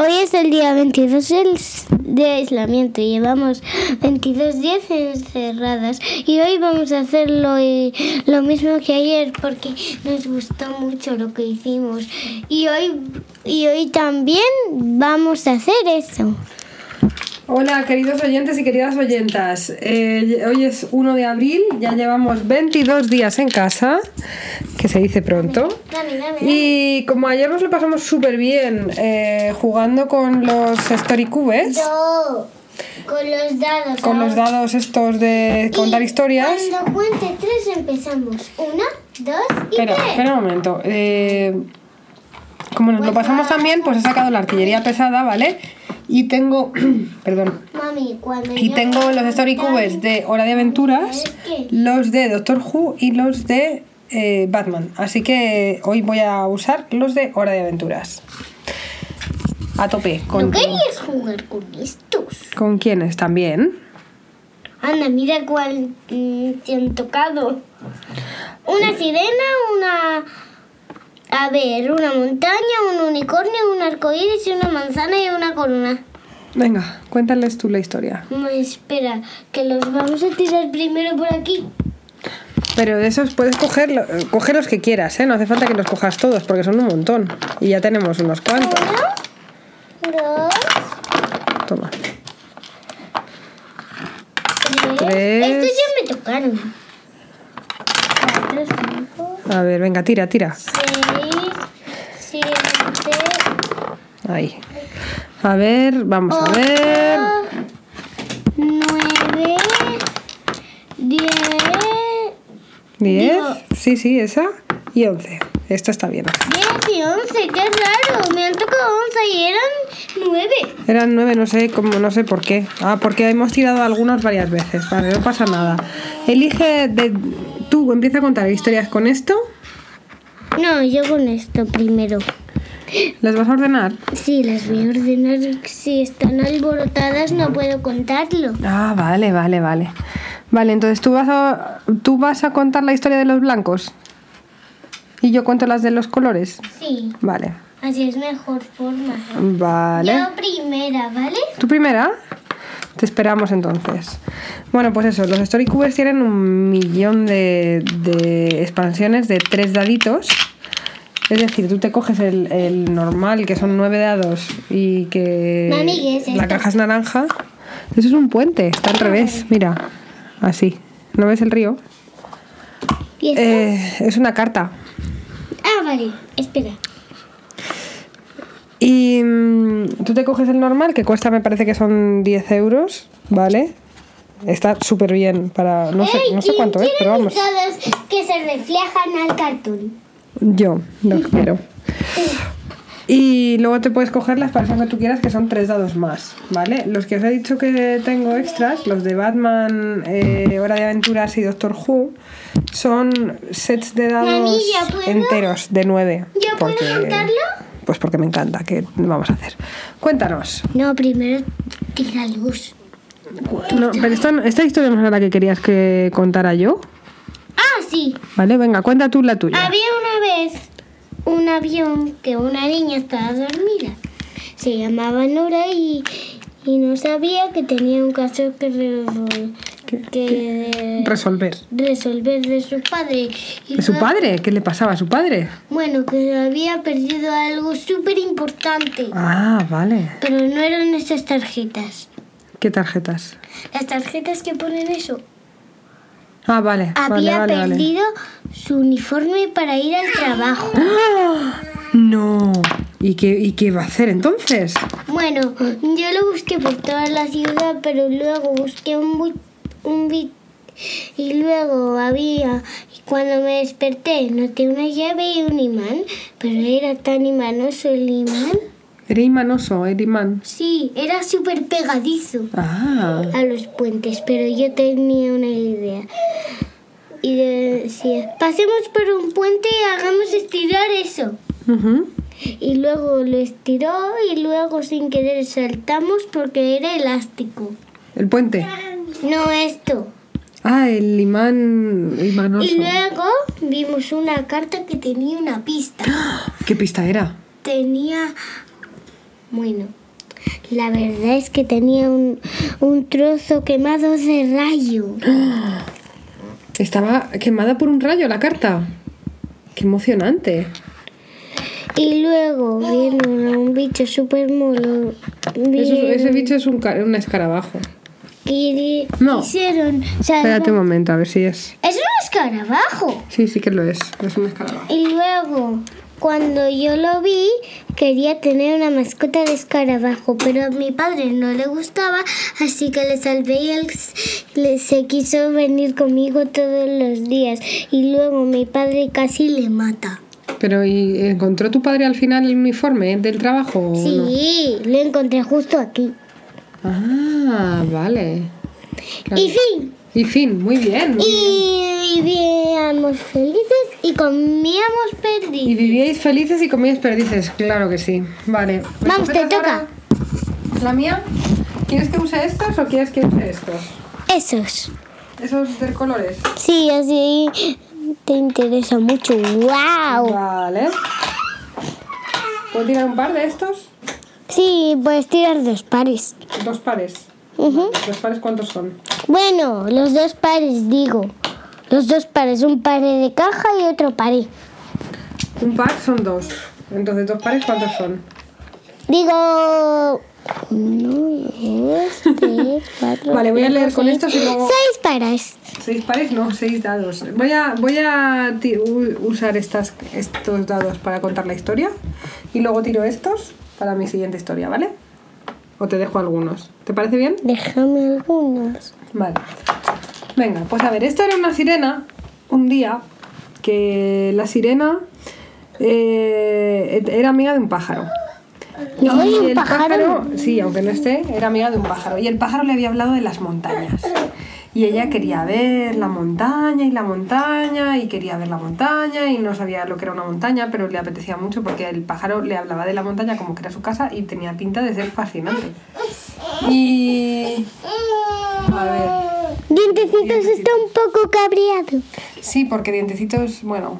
Hoy es el día 22 del- de aislamiento y llevamos 22 días encerradas y hoy vamos a hacer lo, lo mismo que ayer porque nos gustó mucho lo que hicimos y hoy, y hoy también vamos a hacer eso. Hola, queridos oyentes y queridas oyentas. Eh, hoy es 1 de abril, ya llevamos 22 días en casa, que se dice pronto. Dame, dame, dame. Y como ayer nos lo pasamos súper bien eh, jugando con los Story Cubes, con los dados. con los dados estos de contar Y historias. Cuando cuente tres empezamos. Una, dos y Espera, tres. espera un momento. Eh, como nos lo pasamos tan bien, pues he sacado la artillería pesada, ¿vale? Y tengo, perdón, Mami, Y tengo los Story Cubes de Hora de Aventuras, los de Doctor Who y los de eh, Batman. Así que hoy voy a usar los de Hora de Aventuras. A tope. ¿No ¿Con, querías jugar con estos? ¿con quiénes también? Anda, mira cuál mm, te han tocado. Una sirena, una... A ver, una montaña, un unicornio, un arcoíris y una manzana y una corona. Venga, cuéntales tú la historia. Mm, espera, que los vamos a tirar primero por aquí. Pero de esos puedes coger, eh, coger los que quieras, ¿eh? No hace falta que los cojas todos porque son un montón. Y ya tenemos unos cuantos. Uno, dos, Toma. tres. Tres. Estos ya me tocaron. Cuatro, cinco, A ver, venga, tira, tira. seis, siete, Ahí. A ver, vamos a ver. nueve, diez. ¿Diez? Digo- Sí, sí, esa. Y once. Esto está bien. 10 y 11, qué raro. Me han tocado 11 y eran 9. Eran nueve, no sé, como, no sé por qué. Ah, porque hemos tirado algunos varias veces. Vale, no pasa nada. Elige de... Tú, empieza a contar historias con esto. No, yo con esto primero. ¿Las vas a ordenar? Sí, las voy a ordenar. Si están alborotadas, no puedo contarlo. Ah, vale, vale, vale. Vale, entonces tú vas a, tú vas a contar la historia de los blancos. Y yo cuento las de los colores. Sí, Vale. así es mejor forma. Vale. Yo primera, ¿vale? ¿Tu primera? Te esperamos entonces. Bueno, pues eso, los Story Cubes tienen un millón de, de expansiones de tres daditos. Es decir, tú te coges el, el normal, que son nueve dados, y que Mami, ¿qué es la caja es naranja. Eso es un puente, está al revés, mira, así. ¿No ves el río? Eh, es una carta. Ah, vale, espera. Y mm, tú te coges el normal, que cuesta, me parece que son 10 euros, ¿vale? Está súper bien para... No sé, no sé ¿quién cuánto es, pero vamos. que se reflejan al cartoon. Yo los quiero. Y luego te puedes coger la expansión que tú quieras, que son tres dados más, ¿vale? Los que os he dicho que tengo extras, los de Batman, eh, Hora de Aventuras y Doctor Who, son sets de dados enteros de nueve. ¿Ya puedo contarlo? Pues porque me encanta, ¿qué vamos a hacer? Cuéntanos. No, primero tira luz. No, pero esta, esta historia no es la que querías que contara yo, Ah, sí. ¿vale? Venga, cuenta tú la tuya. Había vez un avión que una niña estaba dormida. Se llamaba Nora y, y no sabía que tenía un caso que, re- ¿Qué- que Resolver. resolver de su padre. Y ¿De su padre? ¿Qué le pasaba a su padre? Bueno, que había perdido algo súper importante. Ah, vale. Pero no eran esas tarjetas. ¿Qué tarjetas? Las tarjetas que ponen eso. Ah, vale. Había vale, vale, vale. perdido su uniforme para ir al trabajo. ¡Ah! No. ¿Y qué, ¿Y qué va a hacer entonces? Bueno, yo lo busqué por toda la ciudad, pero luego busqué un bu- un bit y luego había y cuando me desperté noté una llave y un imán, pero era tan imanoso el imán. Era imanoso, era imán. Sí, era súper pegadizo Ah. a los puentes, pero yo tenía una idea. Y decía, pasemos por un puente y hagamos estirar eso. Y luego lo estiró y luego sin querer saltamos porque era elástico. El puente. No esto. Ah, el imán imanoso. Y luego vimos una carta que tenía una pista. ¿Qué pista era? Tenía Bueno, la verdad es que tenía un, un trozo quemado de rayo. Estaba quemada por un rayo la carta. Qué emocionante. Y luego vieron a un bicho súper Vieron ese bicho es un, un escarabajo. y No. hicieron. Espérate un momento, a ver si es. Es un escarabajo. Sí, sí que lo es. Es un escarabajo. Y luego, cuando yo lo vi, quería tener una mascota de escarabajo, pero a mi padre no le gustaba, así que le salvé y él se quiso venir conmigo todos los días. Y luego mi padre casi le mata. Pero ¿y encontró tu padre al final el uniforme del trabajo? no? Sí, lo encontré justo aquí. Ah, vale. Claro. Y fin. Y fin, muy bien. muy bien. Y vivíamos felices y comíamos Y perdices. vivíais felices y comíais perdices, claro que sí. Vale. ¿Me Vamos, te toca. ¿La mía? ¿Quieres que use estos o quieres que use estos? Esos. Esos de colores. Sí, así te interesa mucho. ¡Wow! Vale. ¿Puedo tirar un par de estos? Sí, puedes tirar dos pares. Dos pares. Ujú. ¿Los pares cuántos son? Bueno, los dos pares, digo. Los dos pares, un par de caja y otro par. Un par son dos. Entonces, dos pares cuántos son? Digo. Uno, dos, tres, cuatro. Vale, voy a leer con estos y luego- Seis pares. Seis pares, no, seis dados. Voy a, voy a usar estas, estos dados para contar la historia y luego tiro estos para mi siguiente historia, ¿vale? O te dejo algunos. ¿Te parece bien? Déjame algunos. Vale. Venga, pues a ver, esto era una sirena un día que la sirena eh, era amiga de un pájaro. Y un el pájaro. sí, aunque no esté, era amiga de un pájaro. Y el pájaro le había hablado de las montañas. Y ella quería ver la montaña y la montaña y quería ver la montaña y no sabía lo que era una montaña, pero le apetecía mucho porque el pájaro le hablaba de la montaña como que era su casa y tenía pinta de ser fascinante. Y... A ver. Dientecitos está un poco cabreado. Sí, porque dientecitos, bueno,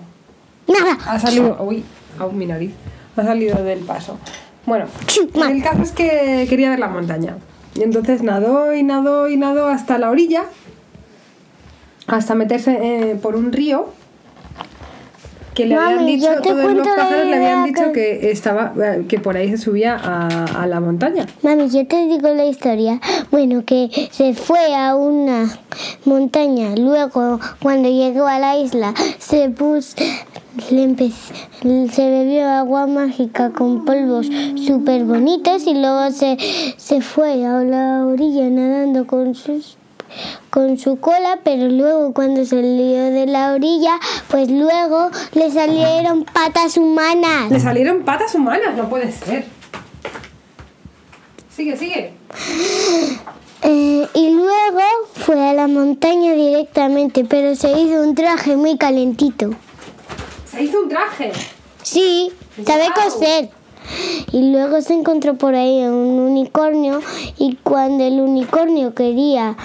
Nada. ha salido. Uy, au, mi nariz. Ha salido del paso. Bueno, el caso es que quería ver la montaña. Y entonces nadó y nadó y nadó hasta la orilla. Hasta meterse eh, por un río. Que le habían dicho, todos los pájaros le habían dicho que- que estaba eh, que por ahí se subía a, a la montaña. Mami, yo te digo la historia. Bueno, que se fue a una montaña. Luego, cuando llegó a la isla, se puso. Le se bebió agua mágica con polvos súper bonitos y luego se, se fue a la orilla nadando con sus con su cola, pero luego cuando salió de la orilla, pues luego le salieron patas humanas. Le salieron patas humanas, no puede ser. Sigue, sigue. Eh, y luego fue a la montaña directamente, pero se hizo un traje muy calentito. Se hizo un traje. Sí, sabe Guau. coser. Y luego se encontró por ahí un unicornio y cuando el unicornio quería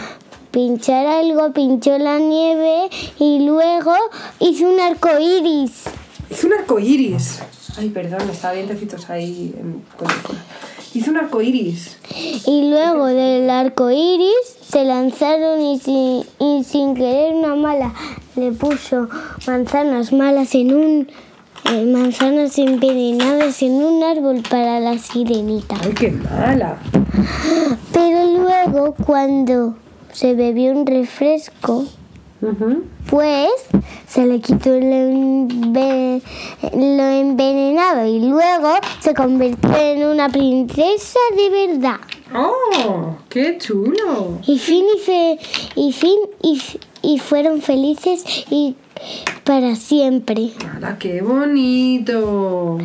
pinchar algo, pinchó la nieve y luego hizo un arco iris. Hizo un arco iris. Ay, perdón, estaba dientecitos ahí en. Hizo un arco iris. Y luego del arco iris se lanzaron y sin, y sin querer una mala le puso manzanas malas en un. eh, manzanas envenenadas en un árbol para la sirenita. Ay, qué mala. Pero luego, cuando se bebió un refresco, pues se le quitó lo, lo envenenado y luego se convirtió en una princesa de verdad. ¡Oh! ¡Qué chulo! Y fin y, fe- y fin y, y fueron felices y para siempre. ¡Hala, qué bonito!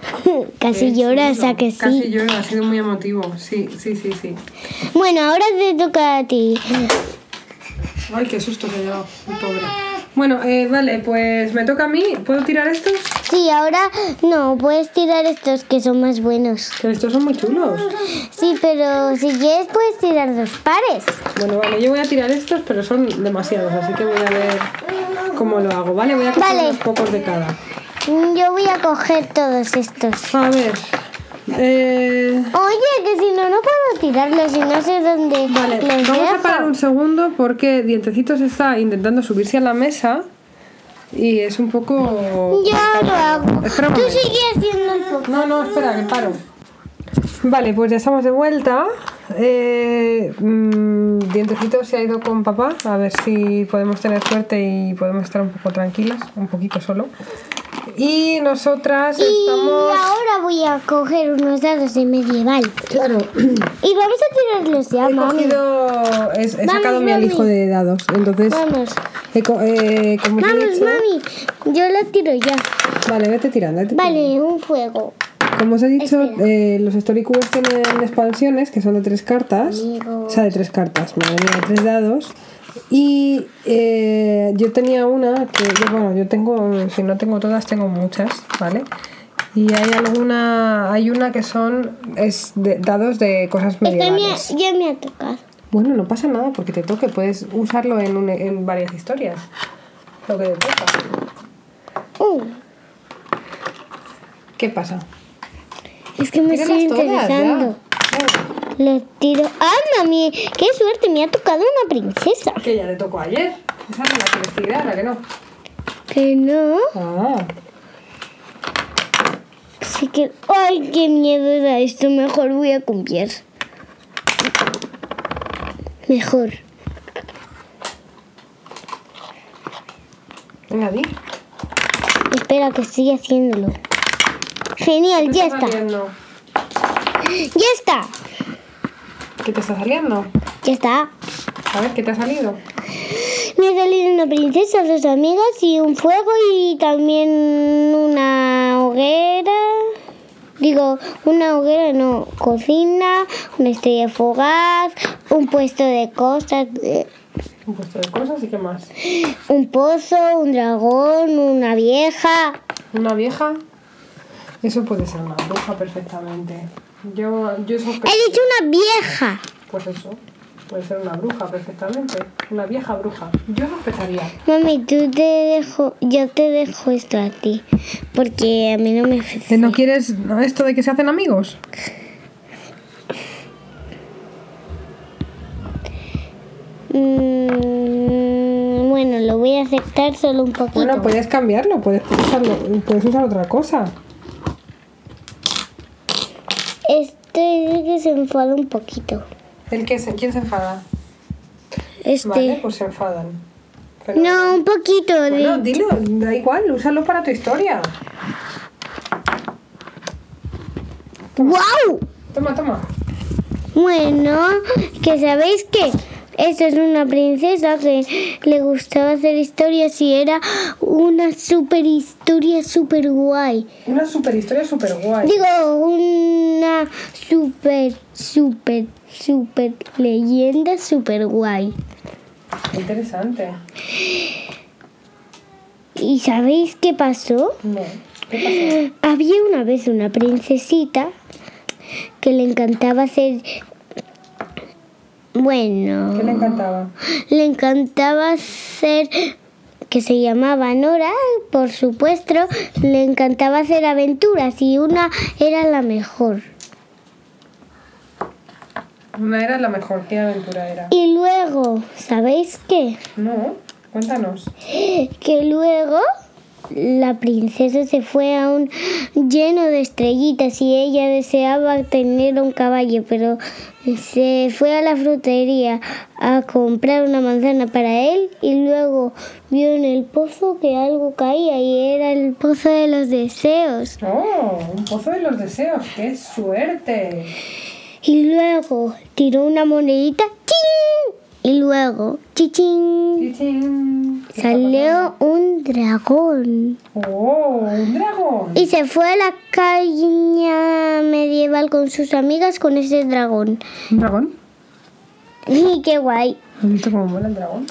Casi lloras. ¿a que sí? Casi lloro, ha sido muy emotivo. Sí, sí, sí, sí. Bueno, ahora te toca a ti. Ay, qué susto que he mi pobre. Bueno, eh, vale, pues me toca a mí. ¿Puedo tirar estos? Sí, ahora no, puedes tirar estos que son más buenos. Que estos son muy chulos. Sí, pero si quieres puedes tirar dos pares. Bueno, vale, yo voy a tirar estos, pero son demasiados, así que voy a ver cómo lo hago, ¿vale? Voy a coger Vale. unos pocos de cada. Mm, Yo voy a coger todos estos. A ver, Eh, Oye, que si no, no puedo tirarlo, si no sé dónde vale, los vamos a parar un segundo porque Dientecitos está intentando subirse a la mesa y es un poco... Ya lo hago. Espera Tú sigue haciendo el poco. No, no, espera, que paro. Vale, pues ya estamos de vuelta. Eh, mm, Dientecito se ha ido con papá a ver si podemos tener suerte y podemos estar un poco tranquilas, un poquito solo. Y nosotras Y estamos... ahora voy a coger unos dados de medieval. Claro, Y vamos a tirarlos ya, he mami. cogido... He, he Vamos, sacado mi alijo de dados. Entonces, Vamos. he co- eh, como te he Vamos, dicho... mami. Yo lo tiro ya. Vale, vete tirando. vete tirando. Vale, un fuego. Como os he dicho, eh, los Story Cubes tienen expansiones que son de tres cartas. Amigo. O sea, de tres cartas, madre mía, de tres dados. Y eh, yo tenía una que, yo, bueno, yo tengo, si no tengo todas, tengo muchas, ¿vale? Y hay alguna, hay una que son es de, dados de cosas Este me, medievales. ya me ha tocado. Bueno, no pasa nada porque te toque, puedes usarlo en, un- en varias historias. Lo que te toca. Uh, ¿Qué pasa? es que me estoy Tíralas interesando. Le tiro. ¡Ah, mami! ¡Qué suerte! Me ha tocado una princesa. Que ya le tocó ayer. Esa no la quieres tirar, ¿a que no? Que no. Ah. Sí que. ¡Ay, qué miedo da esto! Mejor voy a cumplir. Mejor. Venga, di. Espera, que estoy haciéndolo. Genial, ya está. ¡Ya está! ¿Qué te está saliendo? Ya está. A ver, ¿qué te ha salido? Me ha salido una princesa, dos amigas y un fuego y también una hoguera. Digo, una hoguera, no, cocina, una estrella fugaz, un puesto de cosas, eh, Un puesto de cosas y qué más. un pozo, un dragón, una vieja. ¿Una vieja? Eso puede ser una bruja perfectamente. Yo, yo sospecho. He dicho una vieja. Pues eso. Puede ser una bruja perfectamente. Una vieja bruja. Yo sospecharía. Mami, tú te dejo, yo te dejo esto a ti, porque a mí no me ¿Que no quieres no, esto de que se hacen amigos? Mm, bueno, lo voy a aceptar solo un poquito. Bueno, puedes cambiarlo, puedes usarlo, puedes usar otra cosa. Este dice que se enfada un poquito. ¿El que se, ¿Quién se enfada? Este. Vale, pues se enfadan. Pero- No, un poquito de. Bueno, dilo, da igual, úsalo para tu historia. ¡Wow! Toma, toma. Bueno, que sabéis que esta es una princesa que le gustaba hacer historias y era una super historia super guay. Una super historia super guay. Digo, una super, super, super leyenda super guay. Interesante. ¿Y sabéis qué pasó? No. ¿Qué Había una vez una princesita que le encantaba hacer... Bueno... ¿Qué le encantaba? Le encantaba hacer... que se llamaba Nora, por supuesto, le encantaba hacer aventuras y una era la mejor. Una era la mejor. ¿Qué aventura era? Y luego, ¿sabéis qué? No, cuéntanos. Que luego la princesa se fue a un lleno de estrellitas y ella deseaba tener un caballo, pero se fue a la frutería a comprar una manzana para él y luego vio en el pozo que algo caía y era el pozo de los deseos. Oh, un pozo de los deseos. ¡Qué suerte! Y luego tiró una monedita. Y luego chichín Chichín. ¿Qué está salió un dragón. ¡Oh, un dragón! Y se fue a la caña medieval con sus amigas con ese dragón. ¿Un dragón? Y qué guay. ¿Has visto cómo mola el dragón?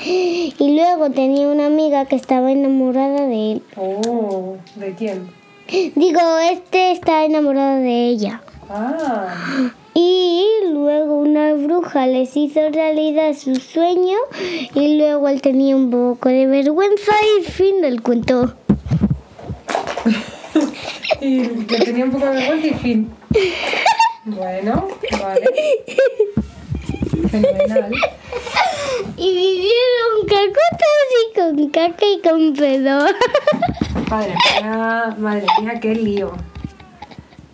Y luego tenía una amiga que estaba enamorada de él. Oh, ¿de quién? Digo, este está enamorado de ella. Ah, Y luego una bruja les hizo realidad su sueño y luego él tenía un poco de vergüenza y fin del cuento. y le tenía un poco de vergüenza y fin. Bueno, vale. Fenomenal. Y vivieron cacotas y con caca y con pedo. Madre mía, madre mía, qué lío.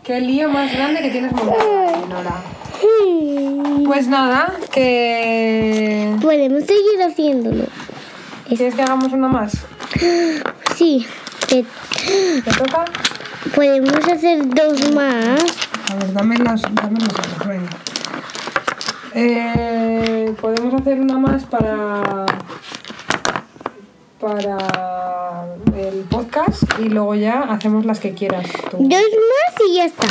Qué lío más grande que tienes montado, Nora. Pues nada, que... Podemos seguir haciéndolo. ¿Quieres que hagamos una más? Sí, que ¿Te toca? podemos hacer dos más. A ver, dame las, dame otros, venga. Eh, podemos hacer una más para para el podcast y luego ya hacemos las que quieras tú. Dos más y ya está.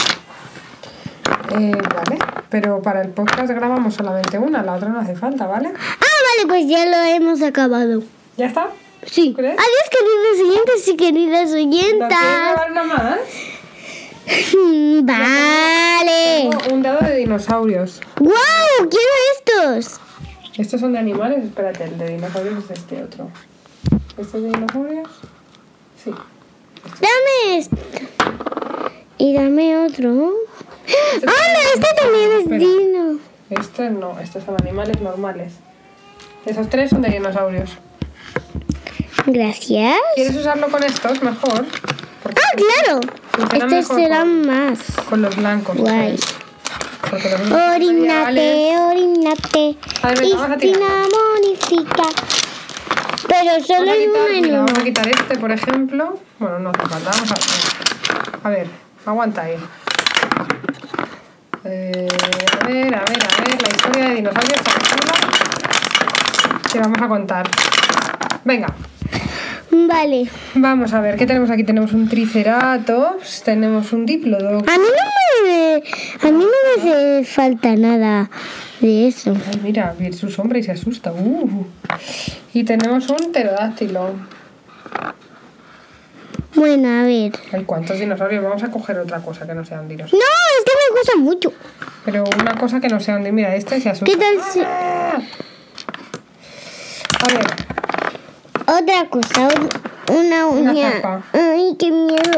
Eh, vale, pero para el podcast grabamos solamente una, la otra no hace falta, ¿vale? Ah, vale, pues ya lo hemos acabado. ¿Ya está? Sí. ¿Crees? Adiós, queridos oyentes y queridas ¿No oyentas. grabar una más? Vale. Tengo un dado de dinosaurios. ¡Wow! Quiero estos. Estos son de animales, espérate, el de dinosaurios es este otro. ¿Este es de dinosaurios? Sí. Dame esto. Y dame otro. ¡Hala! Este también es Espera. dino. Este no, estos son animales normales. Esos tres son de dinosaurios. Gracias. ¿Quieres usarlo con estos mejor? Porque Ah, claro. Estos serán más. con los blancos. Guay. ¿sabes? Los. Orinate, orinate. Istina monifica. Pero solo Vamos a es quitar, uno en mira, uno. vamos a quitar este, por ejemplo. Bueno, no hace falta. Vamos a, a ver, aguanta ahí. Eh, a ver, a ver, a ver. La historia de dinosaurios. Que vamos a contar. Venga, Vale. vamos a ver. ¿Qué tenemos aquí? Tenemos un triceratops, tenemos un diplodocus. A mí no me, a mí no me hace falta nada de eso. Ay, mira, ve su sombra y se asusta. Uh. Y tenemos un pterodáctilo. Bueno, a ver. Ay, ¿cuántos dinosaurios? Vamos a coger otra cosa que no sean dinosaurios. No, es que me gusta mucho. Pero una cosa que no sea un Mira, este se asusta. ¿Qué tal si... Ah. A ver, Otra cosa, un- una uña. Ay, qué miedo.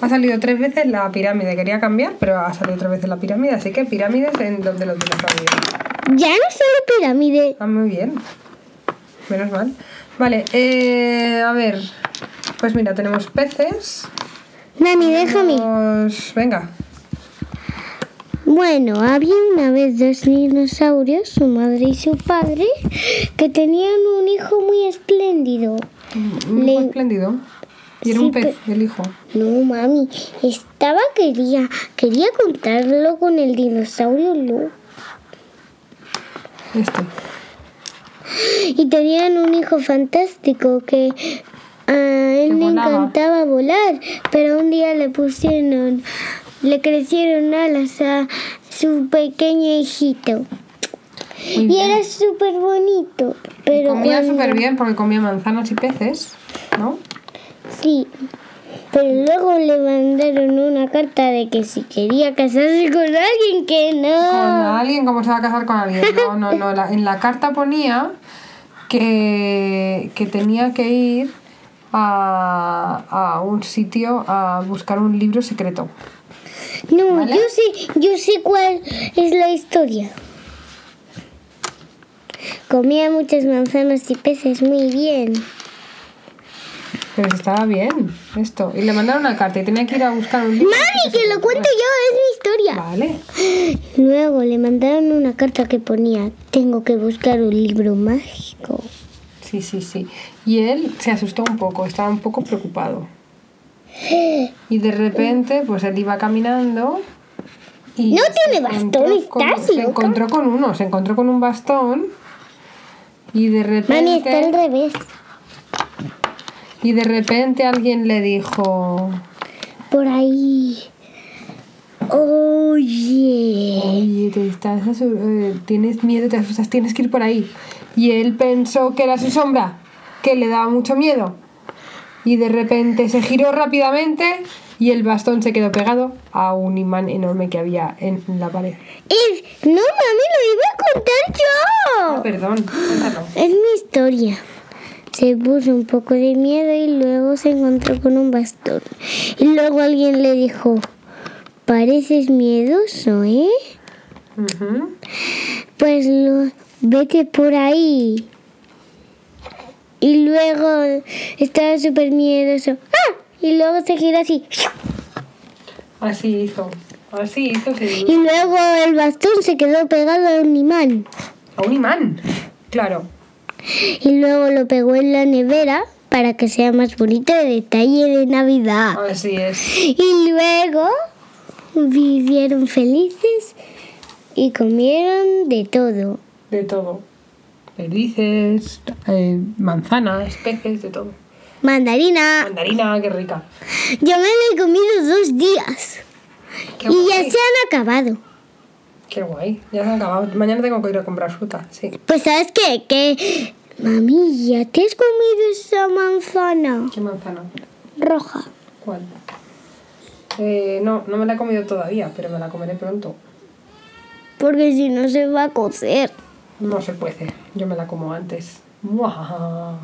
ha salido tres veces la pirámide. Quería cambiar, pero ha salido tres veces la pirámide. Así que pirámides en donde los dinosaurios. Ya no solo pirámide. Ah, muy bien. Menos mal. Vale, eh, a ver. Pues mira, tenemos peces. Mami, déjame. Tenemos- Venga, Bueno, había una vez dos dinosaurios, su madre y su padre, que tenían un hijo muy espléndido. un Le- espléndido. Y era Sí, un pez, el hijo. No, mami, estaba quería quería contarlo con el dinosaurio Lu. Este. Y tenían un hijo fantástico que a él Que le encantaba volar, pero un día le pusieron, le crecieron alas a su pequeño hijito. Muy Y bien. era súper bonito, pero comía cuando- súper bien porque comía manzanas y peces, ¿no? Sí, pero luego le mandaron una carta de que si quería casarse con alguien que Con no. alguien, ¿cómo se va a casar con alguien? No, no, no. la- en la carta ponía que, que tenía que ir a, a un sitio a buscar un libro secreto. No, ¿Vale? yo sé, yo sé cuál es la historia. Comía muchas manzanas y peces muy bien. Pero estaba bien esto. Y le mandaron una carta y tenía que ir a buscar un libro. Mami, que lo cuento yo, es mi historia. Vale. Luego le mandaron una carta que ponía, tengo que buscar un libro mágico. Sí, sí, sí. Y él se asustó un poco, estaba un poco preocupado. Y de repente, pues él iba caminando. Y No tiene bastón, con- ¿estás Se encontró con uno, se encontró con un bastón. Y de Mami, está al repente. revés. Y de repente alguien le dijo. Por ahí. Oye. Oye, te estás asu- eh, tienes miedo, te asustas, tienes que ir por ahí. Y él pensó que era su sombra, que le daba mucho miedo. Y de repente se giró rápidamente y el bastón se quedó pegado a un imán enorme que había en la pared. Es... No, mami, lo iba a contar Ah, yo. perdón, cuéntalo. Es mi historia. Se puso un poco de miedo y luego se encontró con un bastón. Y luego alguien le dijo, pareces miedoso, ¿eh? Pues lo- vete por ahí. Y luego estaba súper miedoso. ¡Ah! Y luego se giró así. Así hizo. Así hizo. sí. Y luego el bastón se quedó pegado a un imán. A un imán. Claro. Y luego lo pegó en la nevera para que sea más bonito de detalle de Navidad. Así es. Y luego vivieron felices y comieron de todo. De todo. Perdices, eh, manzanas, peces, de todo. Mandarina. Mandarina, qué rica. Yo me la he comido dos días. Qué y ya se han acabado. Qué guay. Ya se han acabado. Mañana tengo que ir a comprar fruta. Sí. Pues sabes qué? Que... Mami, ¿ya te has comido esa manzana ¿Qué manzana? roja? ¿Cuál? Eh, no, no me la he comido todavía, pero me la comeré pronto. Porque si no se va a cocer. No se puede. Yo me la como antes. ¡Muah!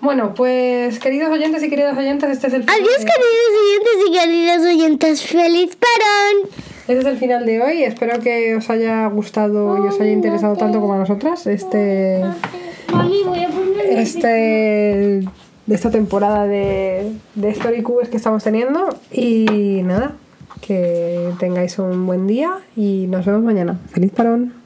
Bueno, pues queridos oyentes y queridas oyentes, este es el Adiós, de- queridos oyentes y queridas oyentes. ¡Feliz parón! Este es el final de hoy. Espero que os haya gustado y os haya interesado tanto como a nosotras este, este de esta temporada de, de Story Cubes que estamos teniendo. Y nada, que tengáis un buen día y nos vemos mañana. ¡Feliz parón!